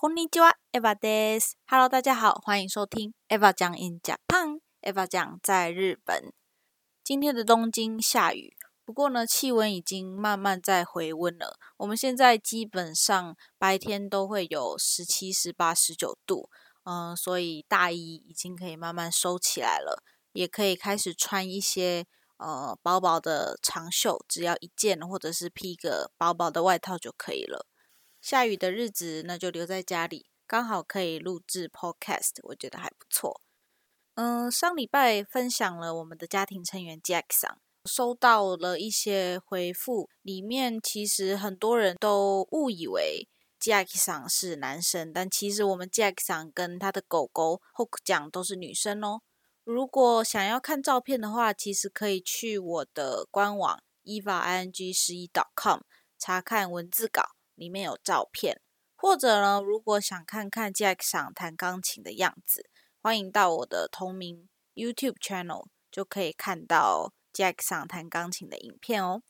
こんにちは、Eva です。Hello，大家好，欢迎收听 Eva 讲 in Japan。Eva 讲在日本。今天的东京下雨，不过呢，气温已经慢慢在回温了。我们现在基本上白天都会有十七、十八、十九度，嗯，所以大衣已经可以慢慢收起来了，也可以开始穿一些呃薄薄的长袖，只要一件或者是披个薄薄的外套就可以了。 下雨的日子，那就留在家里，刚好可以录制 Podcast，我觉得还不错。嗯，上礼拜分享了我们的家庭成员 Jackson，，收到了一些回复，里面其实很多人都误以为 Jackson 是男生，但其实我们 Jackson 跟他的狗狗 Hook 酱都是女生哦。如果想要看照片的话，其实可以去我的官网 eva ing 十一 .com 查看文字稿。里面有照片，或者呢，如果想看看 Jack 上弹钢琴的样子，欢迎到我的同名 YouTube channel，就可以看到 Jack 上弹钢琴的影片哦。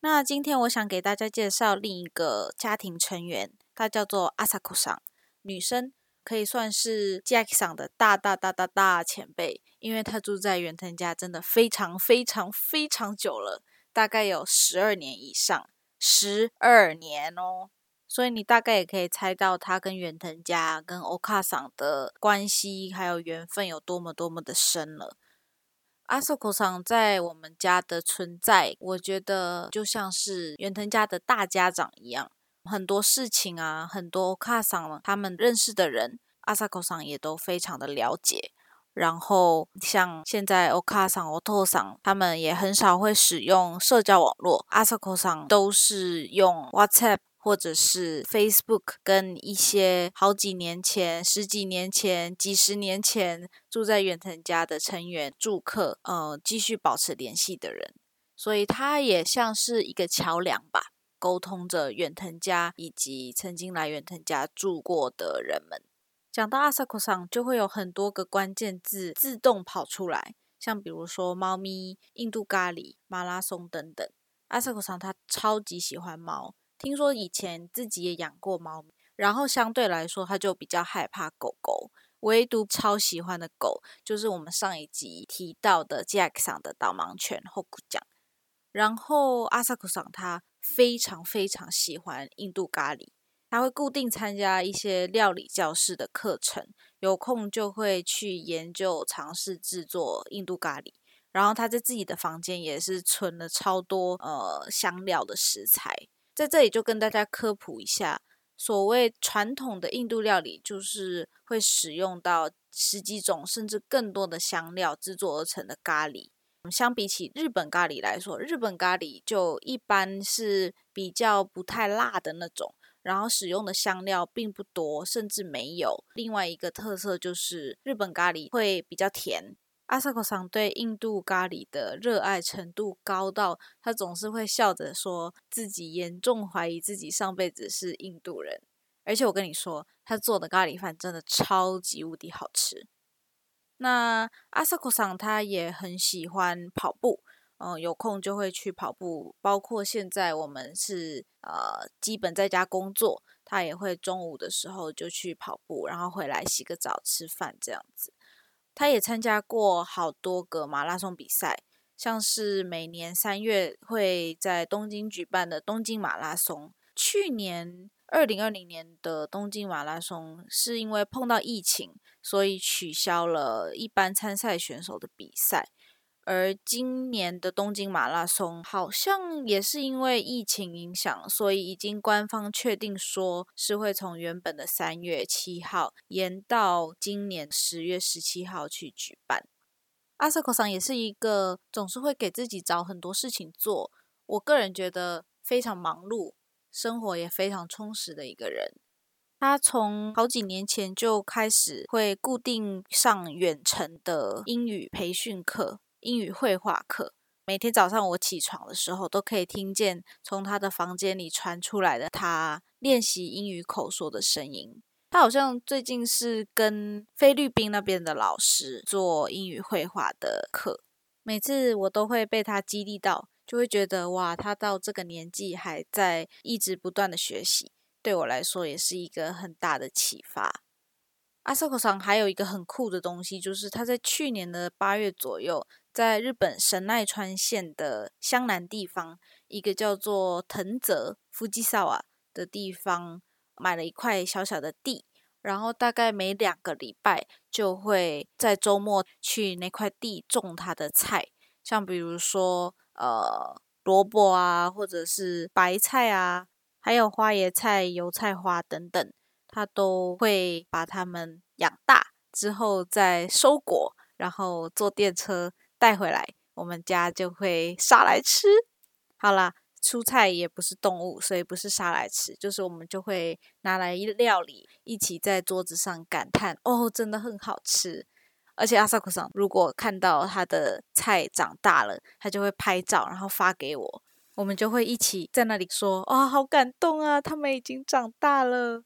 那今天我想给大家介绍另一个家庭成员，她叫做 Asako 上，女生可以算是 Jack 上的大大大大大前辈，因为她住在远藤家真的非常非常非常久了，大概有十二年以上。十二年哦，所以你大概也可以猜到他跟远藤家、跟欧卡桑的关系还有缘分有多么多么的深了。阿索口桑在我们家的存在，我觉得就像是远藤家的大家长一样，很多事情啊，很多欧卡桑他们认识的人，阿萨口桑也都非常的了解。然后，像现在 o k a 上、o t o 上，他们也很少会使用社交网络。Asako 上都是用 WhatsApp 或者是 Facebook，跟一些好几年前、十几年前、几十年前住在远藤家的成员住客，呃，继续保持联系的人。所以，他也像是一个桥梁吧，沟通着远藤家以及曾经来远藤家住过的人们。讲到阿萨克桑，就会有很多个关键字自动跑出来，像比如说猫咪、印度咖喱、马拉松等等。阿萨克桑他超级喜欢猫，听说以前自己也养过猫，然后相对来说他就比较害怕狗狗，唯独超喜欢的狗就是我们上一集提到的 Jack 上的导盲犬 Hoku 酱。然后阿萨克桑他非常非常喜欢印度咖喱。他会固定参加一些料理教室的课程，有空就会去研究尝试制作印度咖喱。然后他在自己的房间也是存了超多呃香料的食材，在这里就跟大家科普一下，所谓传统的印度料理就是会使用到十几种甚至更多的香料制作而成的咖喱。相比起日本咖喱来说，日本咖喱就一般是比较不太辣的那种。然后使用的香料并不多，甚至没有。另外一个特色就是日本咖喱会比较甜。阿萨克桑对印度咖喱的热爱程度高到，他总是会笑着说自己严重怀疑自己上辈子是印度人。而且我跟你说，他做的咖喱饭真的超级无敌好吃。那阿萨克桑他也很喜欢跑步。嗯，有空就会去跑步，包括现在我们是呃基本在家工作，他也会中午的时候就去跑步，然后回来洗个澡吃饭这样子。他也参加过好多个马拉松比赛，像是每年三月会在东京举办的东京马拉松。去年二零二零年的东京马拉松是因为碰到疫情，所以取消了一般参赛选手的比赛。而今年的东京马拉松好像也是因为疫情影响，所以已经官方确定说是会从原本的三月七号延到今年十月十七号去举办。阿萨克桑也是一个总是会给自己找很多事情做，我个人觉得非常忙碌，生活也非常充实的一个人。他从好几年前就开始会固定上远程的英语培训课。英语绘画课，每天早上我起床的时候，都可以听见从他的房间里传出来的他练习英语口说的声音。他好像最近是跟菲律宾那边的老师做英语绘画的课，每次我都会被他激励到，就会觉得哇，他到这个年纪还在一直不断的学习。对我来说也是一个很大的启发。阿萨克上还有一个很酷的东西，就是他在去年的八月左右，在日本神奈川县的湘南地方，一个叫做藤泽夫吉萨瓦的地方，买了一块小小的地，然后大概每两个礼拜就会在周末去那块地种他的菜，像比如说呃萝卜啊，或者是白菜啊，还有花椰菜、油菜花等等。他都会把它们养大之后再收果，然后坐电车带回来，我们家就会杀来吃。好啦，蔬菜也不是动物，所以不是杀来吃，就是我们就会拿来料理，一起在桌子上感叹：“哦，真的很好吃。”而且阿萨库桑如果看到他的菜长大了，他就会拍照，然后发给我，我们就会一起在那里说：“啊，好感动啊，他们已经长大了。”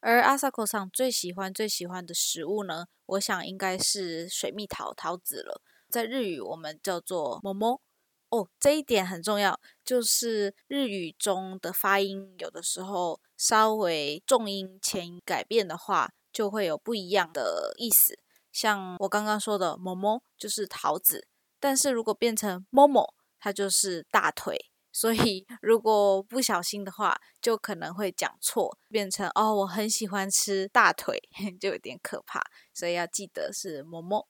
而阿萨克上最喜欢最喜欢的食物呢，我想应该是水蜜桃桃子了。在日语我们叫做“某某”哦，这一点很重要，就是日语中的发音有的时候稍微重音前改变的话，就会有不一样的意思。像我刚刚说的“某某”就是桃子，但是如果变成“某某”，它就是大腿。所以，如果不小心的话，就可能会讲错，变成哦，我很喜欢吃大腿，就有点可怕。所以要记得是某某。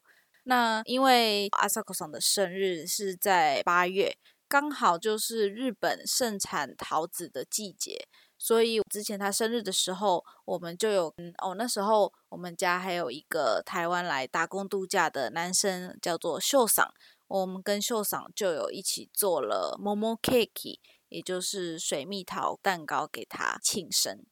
那因为阿萨克桑的生日是在八月，刚好就是日本盛产桃子的季节，所以之前他生日的时候，我们就有哦，那时候我们家还有一个台湾来打工度假的男生，叫做秀桑。我们跟秀桑就有一起做了 momo cake，也就是水蜜桃蛋糕给他庆生。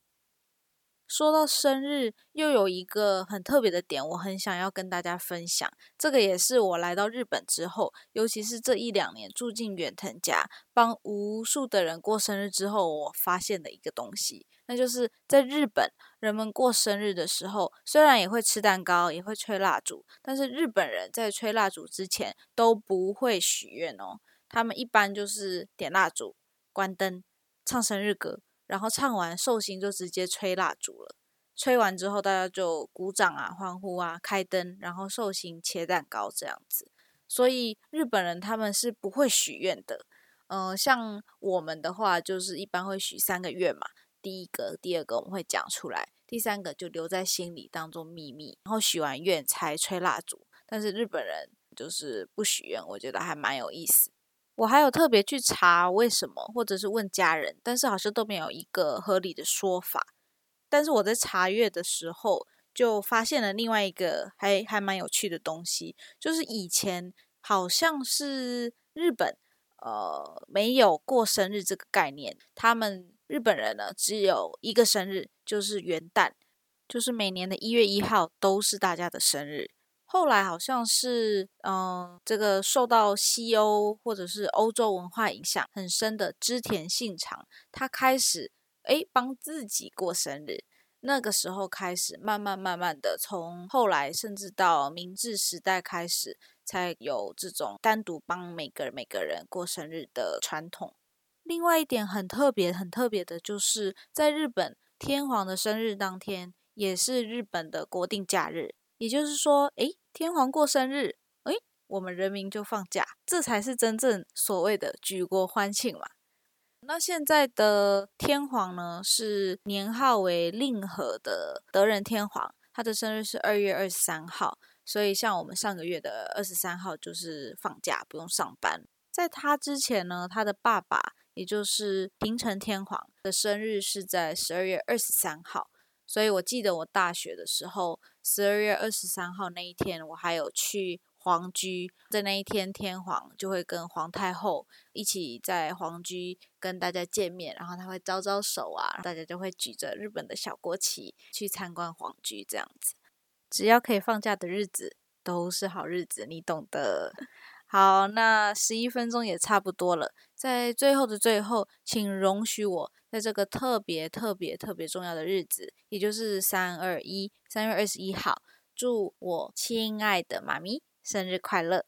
说到生日，又有一个很特别的点，我很想要跟大家分享。这个也是我来到日本之后，尤其是这一两年住进远藤家，帮无数的人过生日之后，我发现的一个东西，那就是在日本，人们过生日的时候，虽然也会吃蛋糕，也会吹蜡烛，但是日本人在吹蜡烛之前都不会许愿哦。他们一般就是点蜡烛、关灯、唱生日歌。然后唱完寿星就直接吹蜡烛了，吹完之后大家就鼓掌啊、欢呼啊、开灯，然后寿星切蛋糕这样子。所以日本人他们是不会许愿的，嗯，像我们的话就是一般会许三个愿嘛，第一个、第二个我们会讲出来，第三个就留在心里当做秘密，然后许完愿才吹蜡烛。但是日本人就是不许愿，我觉得还蛮有意思。我还有特别去查为什么，或者是问家人，但是好像都没有一个合理的说法。但是我在查阅的时候，就发现了另外一个还还蛮有趣的东西，就是以前好像是日本呃没有过生日这个概念，他们日本人呢只有一个生日，就是元旦，就是每年的一月一号都是大家的生日。后来好像是，嗯，这个受到西欧或者是欧洲文化影响很深的织田信长，他开始诶帮自己过生日。那个时候开始，慢慢慢慢的，从后来甚至到明治时代开始，才有这种单独帮每个每个人过生日的传统。另外一点很特别、很特别的就是，在日本，天皇的生日当天也是日本的国定假日。也就是说，诶，天皇过生日，诶，我们人民就放假，这才是真正所谓的举国欢庆嘛。那现在的天皇呢，是年号为令和的德仁天皇，他的生日是二月二十三号，所以像我们上个月的二十三号就是放假，不用上班。在他之前呢，他的爸爸，也就是平成天皇的生日是在十二月二十三号。所以我记得我大学的时候，十二月二十三号那一天，我还有去皇居，在那一天，天皇就会跟皇太后一起在皇居跟大家见面，然后他会招招手啊，大家就会举着日本的小国旗去参观皇居，这样子。只要可以放假的日子，都是好日子，你懂的。好，那十一分钟也差不多了，在最后的最后，请容许我。在这个特别特别特别重要的日子，也就是三二一三月二十一号，祝我亲爱的妈咪生日快乐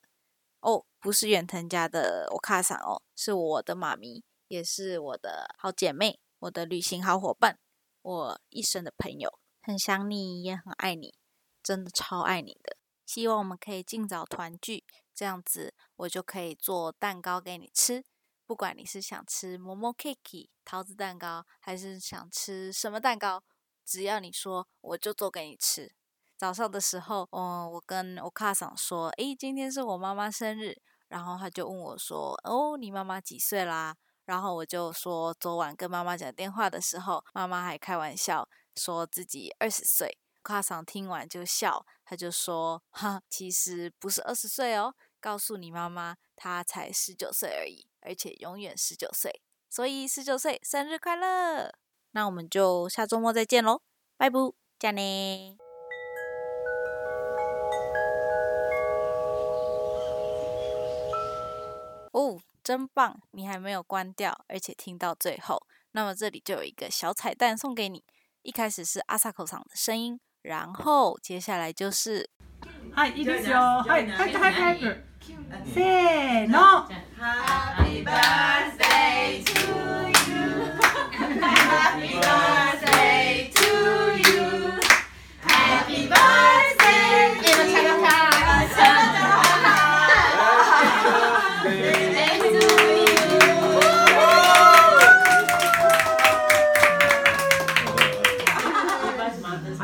哦！不是远藤家的我卡桑哦，是我的妈咪，也是我的好姐妹，我的旅行好伙伴。我一生的朋友，很想你，也很爱你，真的超爱你的。希望我们可以尽早团聚，这样子我就可以做蛋糕给你吃。不管你是想吃馍馍 cake 桃子蛋糕，还是想吃什么蛋糕，只要你说，我就做给你吃。早上的时候，嗯，我跟我卡桑说，诶，今天是我妈妈生日，然后他就问我说，哦，你妈妈几岁啦？然后我就说，昨晚跟妈妈讲电话的时候，妈妈还开玩笑说自己二十岁。卡桑听完就笑，他就说，哈，其实不是二十岁哦，告诉你妈妈，她才十九岁而已，而且永远十九岁，所以十九岁生日快乐。那我们就下周末再见喽，拜拜，加呢。哦，真棒！你还没有关掉，而且听到最后。那么这里就有一个小彩蛋送给你。一开始是阿萨口桑的声音，然后接下来就是。はい、いいですよ。はい、早く早く早く。せーの。 Happy birthday